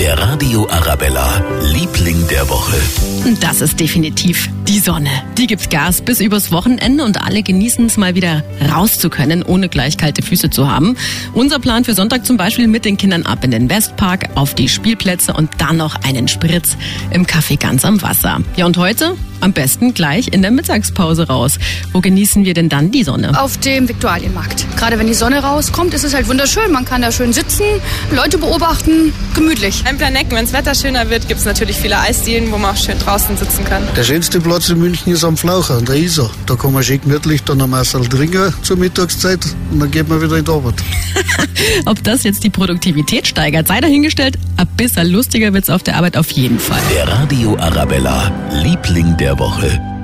Der Radio Arabella, Liebling der Woche. Das ist definitiv die Sonne. Die gibt Gas bis übers Wochenende und alle genießen es mal wieder raus zu können, ohne gleich kalte Füße zu haben. Unser Plan für Sonntag zum Beispiel mit den Kindern ab in den Westpark, auf die Spielplätze und dann noch einen Spritz im Kaffee ganz am Wasser. Ja, und heute am besten gleich in der Mittagspause raus. Wo genießen wir denn dann die Sonne? Auf dem Viktualienmarkt. Gerade wenn die Sonne rauskommt, ist es halt wunderschön. Man kann da schön sitzen, Leute beobachten, gemütlich. Ein Planecken, wenn das Wetter schöner wird, gibt es natürlich viele Eisdielen, wo man auch schön draußen sitzen kann. Der schönste Platz in München ist am Flaucher, an der Isar. Da kann man schön gemütlich dann am Massal trinken zur Mittagszeit und dann geht man wieder in die Arbeit. Ob das jetzt die Produktivität steigert, sei dahingestellt. Ein bisschen lustiger wird's auf der Arbeit auf jeden Fall. Der Radio Arabella, Liebling der Woche.